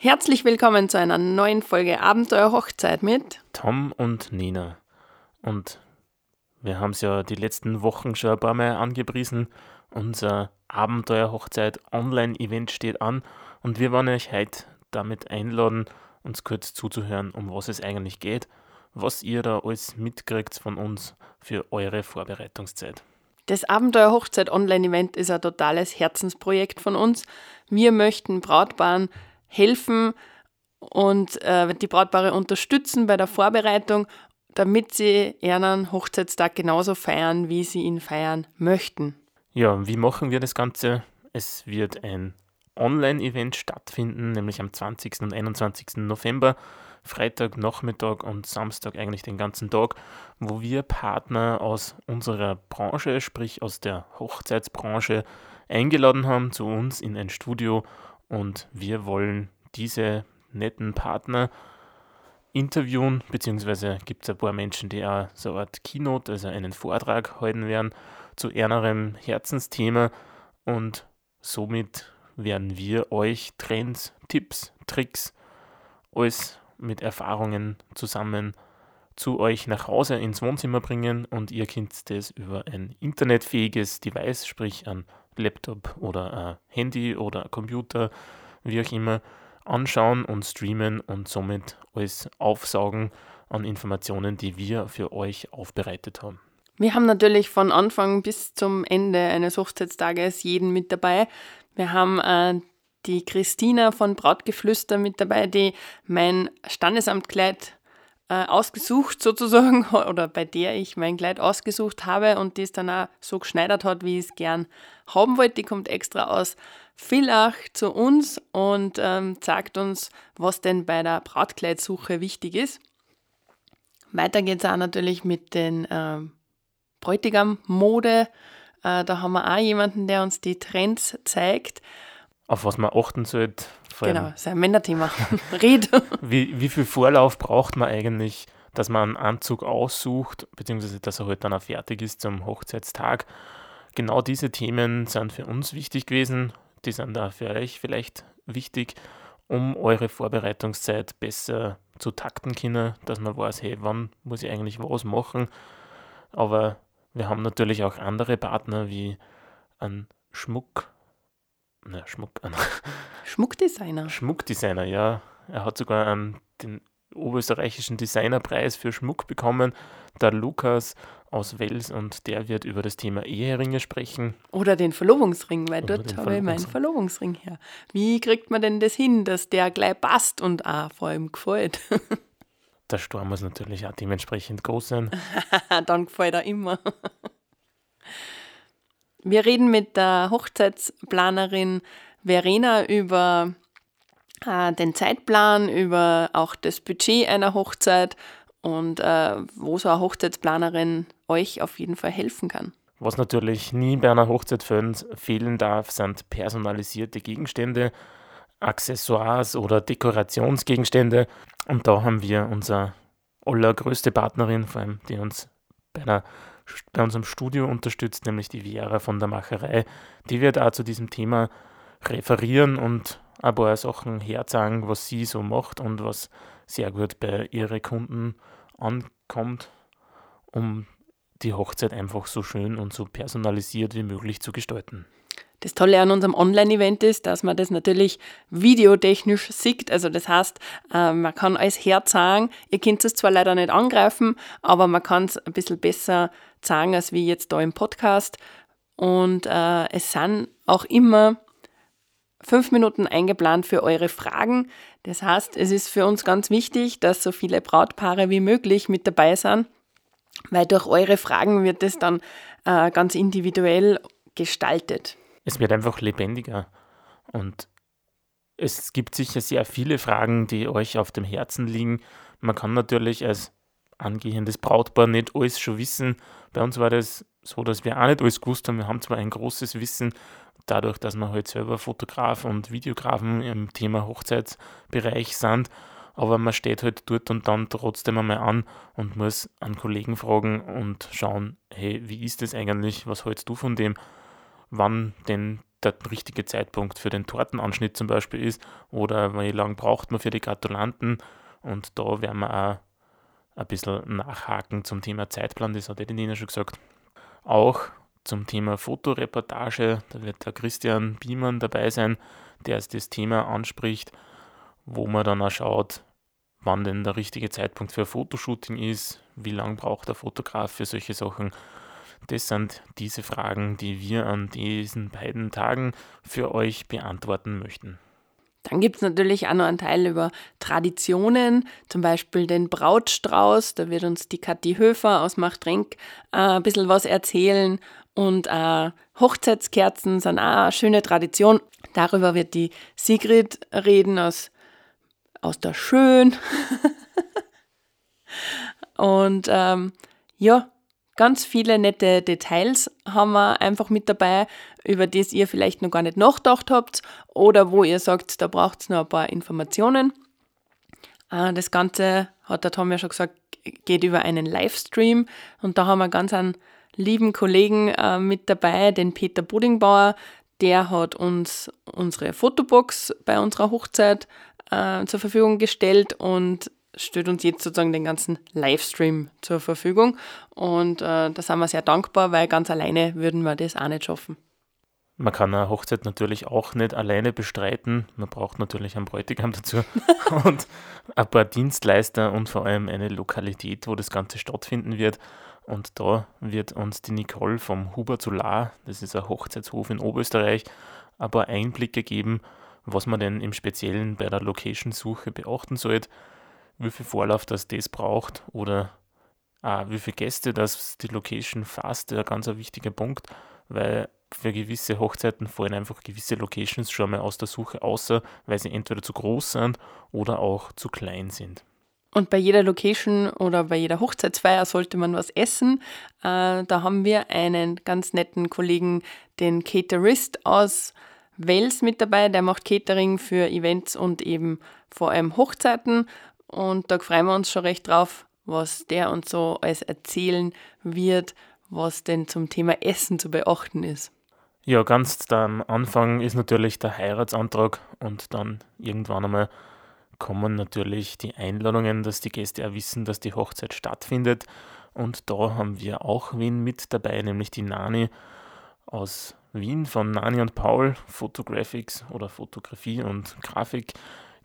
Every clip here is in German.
Herzlich willkommen zu einer neuen Folge Abenteuer Hochzeit mit Tom und Nina. Und wir haben es ja die letzten Wochen schon ein paar Mal angepriesen. Unser Abenteuer Hochzeit Online-Event steht an und wir wollen euch heute damit einladen, uns kurz zuzuhören, um was es eigentlich geht, was ihr da alles mitkriegt von uns für eure Vorbereitungszeit. Das Abenteuer Hochzeit Online-Event ist ein totales Herzensprojekt von uns. Wir möchten Brautpaaren helfen und äh, die Brautpaare unterstützen bei der Vorbereitung, damit sie ihren Hochzeitstag genauso feiern, wie sie ihn feiern möchten. Ja, wie machen wir das Ganze? Es wird ein Online-Event stattfinden, nämlich am 20. und 21. November, Freitag, Nachmittag und Samstag eigentlich den ganzen Tag, wo wir Partner aus unserer Branche, sprich aus der Hochzeitsbranche, eingeladen haben zu uns in ein Studio und wir wollen diese netten Partner interviewen, beziehungsweise gibt es ein paar Menschen, die auch so eine Art Keynote, also einen Vortrag halten werden zu ihrem Herzensthema. Und somit werden wir euch Trends, Tipps, Tricks, alles mit Erfahrungen zusammen zu euch nach Hause ins Wohnzimmer bringen. Und ihr könnt das über ein internetfähiges Device, sprich ein Laptop oder ein Handy oder Computer, wie auch immer, anschauen und streamen und somit alles aufsaugen an Informationen, die wir für euch aufbereitet haben. Wir haben natürlich von Anfang bis zum Ende eines Hochzeitstages jeden mit dabei. Wir haben äh, die Christina von Brautgeflüster mit dabei, die mein Standesamtkleid äh, ausgesucht sozusagen oder bei der ich mein Kleid ausgesucht habe und die es dann auch so geschneidert hat, wie ich es gern haben wollte. Die kommt extra aus Villach zu uns und ähm, zeigt uns, was denn bei der Brautkleidsuche wichtig ist. Weiter geht es auch natürlich mit den äh, Bräutigam-Mode. Äh, da haben wir auch jemanden, der uns die Trends zeigt. Auf was man achten sollte. Genau, das ist ein Männerthema. Red. Wie, wie viel Vorlauf braucht man eigentlich, dass man einen Anzug aussucht, beziehungsweise dass er halt dann auch fertig ist zum Hochzeitstag? Genau diese Themen sind für uns wichtig gewesen. Die sind da für euch vielleicht wichtig, um eure Vorbereitungszeit besser zu takten können, dass man weiß, hey, wann muss ich eigentlich was machen. Aber wir haben natürlich auch andere Partner wie ein Schmuck, na, Schmuck, Schmuckdesigner. Schmuckdesigner, ja. Er hat sogar einen, den oberösterreichischen Designerpreis für Schmuck bekommen, der Lukas aus Wels und der wird über das Thema Eheringe sprechen. Oder den Verlobungsring, weil Oder dort habe ich meinen Verlobungsring her. Wie kriegt man denn das hin, dass der gleich passt und auch vor allem gefällt? der Sturm muss natürlich auch dementsprechend groß sein. Dann gefällt er immer. Wir reden mit der Hochzeitsplanerin Verena über äh, den Zeitplan, über auch das Budget einer Hochzeit und äh, wo so eine Hochzeitsplanerin euch auf jeden Fall helfen kann. Was natürlich nie bei einer Hochzeit fehlen darf, sind personalisierte Gegenstände, Accessoires oder Dekorationsgegenstände. Und da haben wir unsere allergrößte Partnerin, vor allem die uns bei, einer, bei unserem Studio unterstützt, nämlich die Vera von der Macherei. Die wird auch zu diesem Thema referieren und ein paar Sachen herzeigen, was sie so macht und was sehr gut bei ihren Kunden ankommt, um die Hochzeit einfach so schön und so personalisiert wie möglich zu gestalten. Das Tolle an unserem Online-Event ist, dass man das natürlich videotechnisch sieht. Also das heißt, äh, man kann alles herzeigen. Ihr könnt es zwar leider nicht angreifen, aber man kann es ein bisschen besser zeigen als wie jetzt da im Podcast. Und äh, es sind auch immer fünf Minuten eingeplant für eure Fragen. Das heißt, es ist für uns ganz wichtig, dass so viele Brautpaare wie möglich mit dabei sind, weil durch eure Fragen wird es dann äh, ganz individuell gestaltet. Es wird einfach lebendiger und es gibt sicher sehr viele Fragen, die euch auf dem Herzen liegen. Man kann natürlich als angehendes Brautpaar nicht alles schon wissen. Bei uns war das so, dass wir auch nicht alles gewusst haben. Wir haben zwar ein großes Wissen, dadurch, dass wir halt selber Fotograf und Videografen im Thema Hochzeitsbereich sind. Aber man steht halt dort und dann trotzdem einmal an und muss einen Kollegen fragen und schauen, hey, wie ist das eigentlich? Was hältst du von dem? Wann denn der richtige Zeitpunkt für den Tortenanschnitt zum Beispiel ist oder wie lange braucht man für die Gratulanten. Und da werden wir auch ein bisschen nachhaken zum Thema Zeitplan, das hat die Nina schon gesagt. Auch zum Thema Fotoreportage, da wird der Christian Biemann dabei sein, der das Thema anspricht, wo man dann auch schaut, wann denn der richtige Zeitpunkt für ein Fotoshooting ist, wie lange braucht der Fotograf für solche Sachen. Das sind diese Fragen, die wir an diesen beiden Tagen für euch beantworten möchten. Dann gibt es natürlich auch noch einen Teil über Traditionen, zum Beispiel den Brautstrauß. Da wird uns die Kathi Höfer aus Machtrenk äh, ein bisschen was erzählen. Und äh, Hochzeitskerzen sind auch eine schöne Tradition. Darüber wird die Sigrid reden aus, aus der Schön. Und ähm, ja, ganz viele nette Details haben wir einfach mit dabei, über das ihr vielleicht noch gar nicht nachgedacht habt oder wo ihr sagt, da braucht es noch ein paar Informationen. Äh, das Ganze, hat der Tom ja schon gesagt, geht über einen Livestream und da haben wir ganz einen lieben Kollegen äh, mit dabei, den Peter Budingbauer. Der hat uns unsere Fotobox bei unserer Hochzeit äh, zur Verfügung gestellt und stellt uns jetzt sozusagen den ganzen Livestream zur Verfügung. Und äh, da sind wir sehr dankbar, weil ganz alleine würden wir das auch nicht schaffen. Man kann eine Hochzeit natürlich auch nicht alleine bestreiten. Man braucht natürlich einen Bräutigam dazu und ein paar Dienstleister und vor allem eine Lokalität, wo das Ganze stattfinden wird. Und da wird uns die Nicole vom Huber zu La, das ist ein Hochzeitshof in Oberösterreich, ein paar Einblicke geben, was man denn im Speziellen bei der Location-Suche beachten sollte wie viel Vorlauf das das braucht oder auch wie viele Gäste das die Location fasst, ein ganz wichtiger Punkt, weil für gewisse Hochzeiten fallen einfach gewisse Locations schon mal aus der Suche außer, weil sie entweder zu groß sind oder auch zu klein sind. Und bei jeder Location oder bei jeder Hochzeitsfeier sollte man was essen. Äh, da haben wir einen ganz netten Kollegen, den Caterist aus Wels mit dabei. Der macht Catering für Events und eben vor allem Hochzeiten. Und da freuen wir uns schon recht drauf, was der uns so alles erzählen wird, was denn zum Thema Essen zu beachten ist. Ja, ganz am Anfang ist natürlich der Heiratsantrag und dann irgendwann einmal kommen natürlich die Einladungen, dass die Gäste auch wissen, dass die Hochzeit stattfindet. Und da haben wir auch Wien mit dabei, nämlich die Nani aus Wien von Nani und Paul, Photographics oder Fotografie und Grafik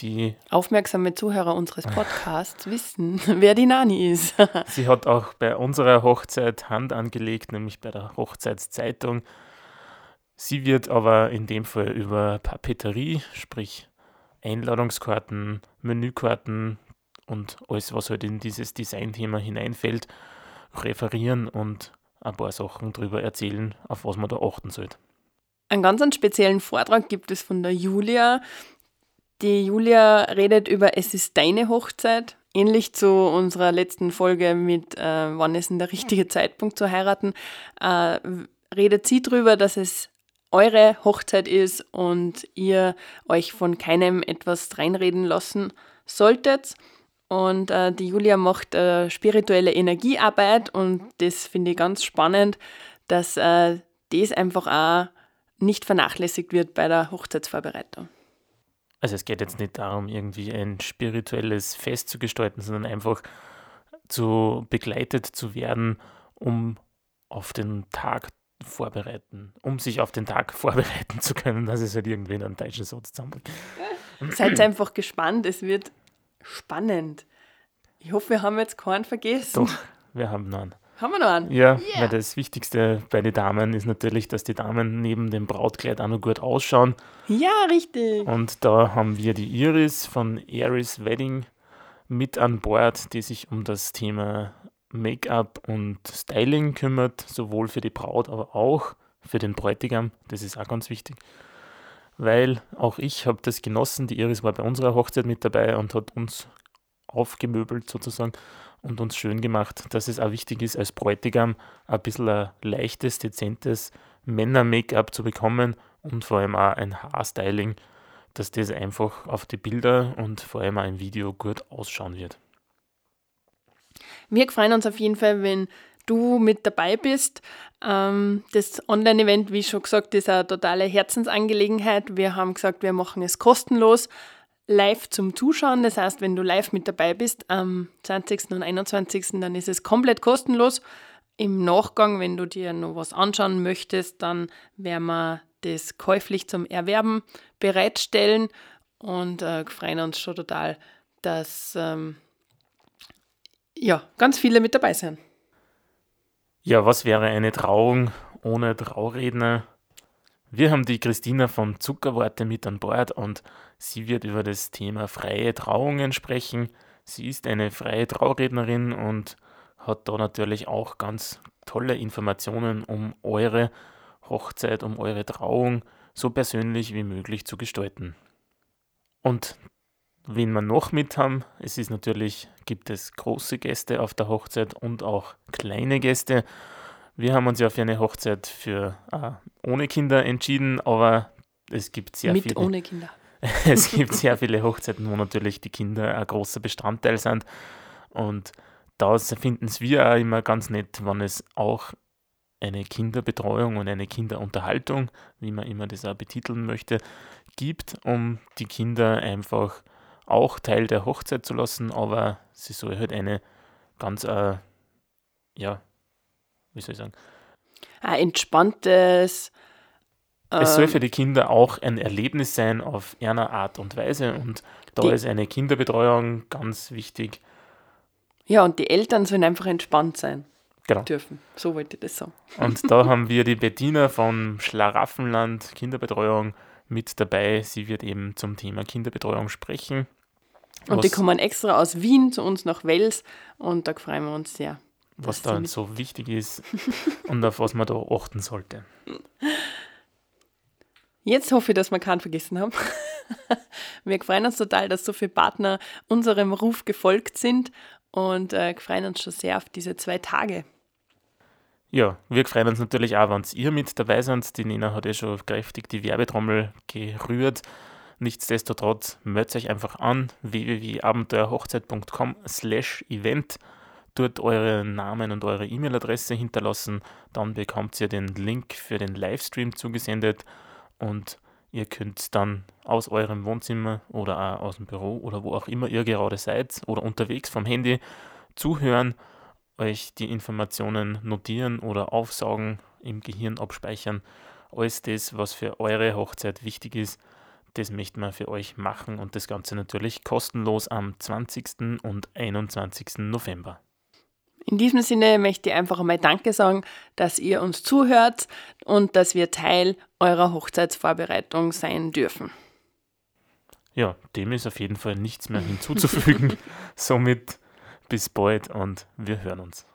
die aufmerksame Zuhörer unseres Podcasts wissen, wer die Nani ist. sie hat auch bei unserer Hochzeit Hand angelegt, nämlich bei der Hochzeitszeitung. Sie wird aber in dem Fall über Papeterie, sprich Einladungskarten, Menükarten und alles, was halt in dieses Designthema hineinfällt, referieren und ein paar Sachen darüber erzählen, auf was man da achten sollte. Einen ganz speziellen Vortrag gibt es von der Julia, die Julia redet über Es ist deine Hochzeit. Ähnlich zu unserer letzten Folge mit äh, Wann ist denn der richtige Zeitpunkt zu heiraten, äh, redet sie darüber, dass es eure Hochzeit ist und ihr euch von keinem etwas reinreden lassen solltet. Und äh, die Julia macht äh, spirituelle Energiearbeit und das finde ich ganz spannend, dass äh, das einfach auch nicht vernachlässigt wird bei der Hochzeitsvorbereitung. Also es geht jetzt nicht darum, irgendwie ein spirituelles Fest zu gestalten, sondern einfach zu begleitet zu werden, um auf den Tag vorbereiten, um sich auf den Tag vorbereiten zu können. Das ist halt irgendwie ein deutschen Satz zusammenbringt. Seid einfach gespannt, es wird spannend. Ich hoffe, wir haben jetzt keinen vergessen. Doch, wir haben noch einen. Haben wir noch einen? Ja, yeah. weil das Wichtigste bei den Damen ist natürlich, dass die Damen neben dem Brautkleid auch noch gut ausschauen. Ja, richtig. Und da haben wir die Iris von Iris Wedding mit an Bord, die sich um das Thema Make-up und Styling kümmert, sowohl für die Braut, aber auch für den Bräutigam. Das ist auch ganz wichtig. Weil auch ich habe das genossen. Die Iris war bei unserer Hochzeit mit dabei und hat uns aufgemöbelt sozusagen und uns schön gemacht, dass es auch wichtig ist, als Bräutigam ein bisschen ein leichtes, dezentes Männer-Make-up zu bekommen und vor allem auch ein Haarstyling, dass das einfach auf die Bilder und vor allem auch im Video gut ausschauen wird. Wir freuen uns auf jeden Fall, wenn du mit dabei bist. Ähm, das Online-Event, wie schon gesagt, ist eine totale Herzensangelegenheit. Wir haben gesagt, wir machen es kostenlos live zum Zuschauen. Das heißt, wenn du live mit dabei bist am 20. und 21., dann ist es komplett kostenlos. Im Nachgang, wenn du dir noch was anschauen möchtest, dann werden wir das käuflich zum Erwerben bereitstellen und äh, freuen uns schon total, dass ähm, ja, ganz viele mit dabei sind. Ja, was wäre eine Trauung ohne Trauredner? Wir haben die Christina von Zuckerworte mit an Bord und sie wird über das Thema freie Trauungen sprechen. Sie ist eine freie Traurednerin und hat da natürlich auch ganz tolle Informationen, um eure Hochzeit, um eure Trauung so persönlich wie möglich zu gestalten. Und wen wir noch mit haben, es ist natürlich, gibt es große Gäste auf der Hochzeit und auch kleine Gäste. Wir haben uns ja für eine Hochzeit für äh, ohne Kinder entschieden, aber es gibt sehr mit viele. ohne Kinder. es gibt sehr viele Hochzeiten, wo natürlich die Kinder ein großer Bestandteil sind. Und da finden es wir auch immer ganz nett, wenn es auch eine Kinderbetreuung und eine Kinderunterhaltung, wie man immer das auch betiteln möchte, gibt, um die Kinder einfach auch Teil der Hochzeit zu lassen, aber sie soll halt eine ganz, äh, ja, wie soll ich sagen? Ein entspanntes. Es soll ähm, für die Kinder auch ein Erlebnis sein auf einer Art und Weise und da ist eine Kinderbetreuung ganz wichtig. Ja, und die Eltern sollen einfach entspannt sein Genau. dürfen. So wollte ich das sagen. Und da haben wir die Bettina vom Schlaraffenland Kinderbetreuung mit dabei. Sie wird eben zum Thema Kinderbetreuung sprechen. Und die kommen extra aus Wien zu uns nach Wels und da freuen wir uns sehr. Was da mit- so wichtig ist und auf was man da achten sollte. Jetzt hoffe ich, dass wir keinen vergessen haben. Wir freuen uns total, dass so viele Partner unserem Ruf gefolgt sind und äh, freuen uns schon sehr auf diese zwei Tage. Ja, wir freuen uns natürlich auch, wenn ihr mit dabei seid. Die Nina hat ja schon kräftig die Werbetrommel gerührt. Nichtsdestotrotz meldet euch einfach an www.abenteuerhochzeit.com slash event. Dort euren Namen und eure E-Mail-Adresse hinterlassen. Dann bekommt ihr den Link für den Livestream zugesendet und ihr könnt dann aus eurem Wohnzimmer oder auch aus dem Büro oder wo auch immer ihr gerade seid oder unterwegs vom Handy zuhören euch die Informationen notieren oder aufsaugen, im Gehirn abspeichern. Alles das, was für eure Hochzeit wichtig ist, das möchten wir für euch machen und das Ganze natürlich kostenlos am 20. und 21. November. In diesem Sinne möchte ich einfach einmal Danke sagen, dass ihr uns zuhört und dass wir Teil eurer Hochzeitsvorbereitung sein dürfen. Ja, dem ist auf jeden Fall nichts mehr hinzuzufügen. Somit bis bald und wir hören uns.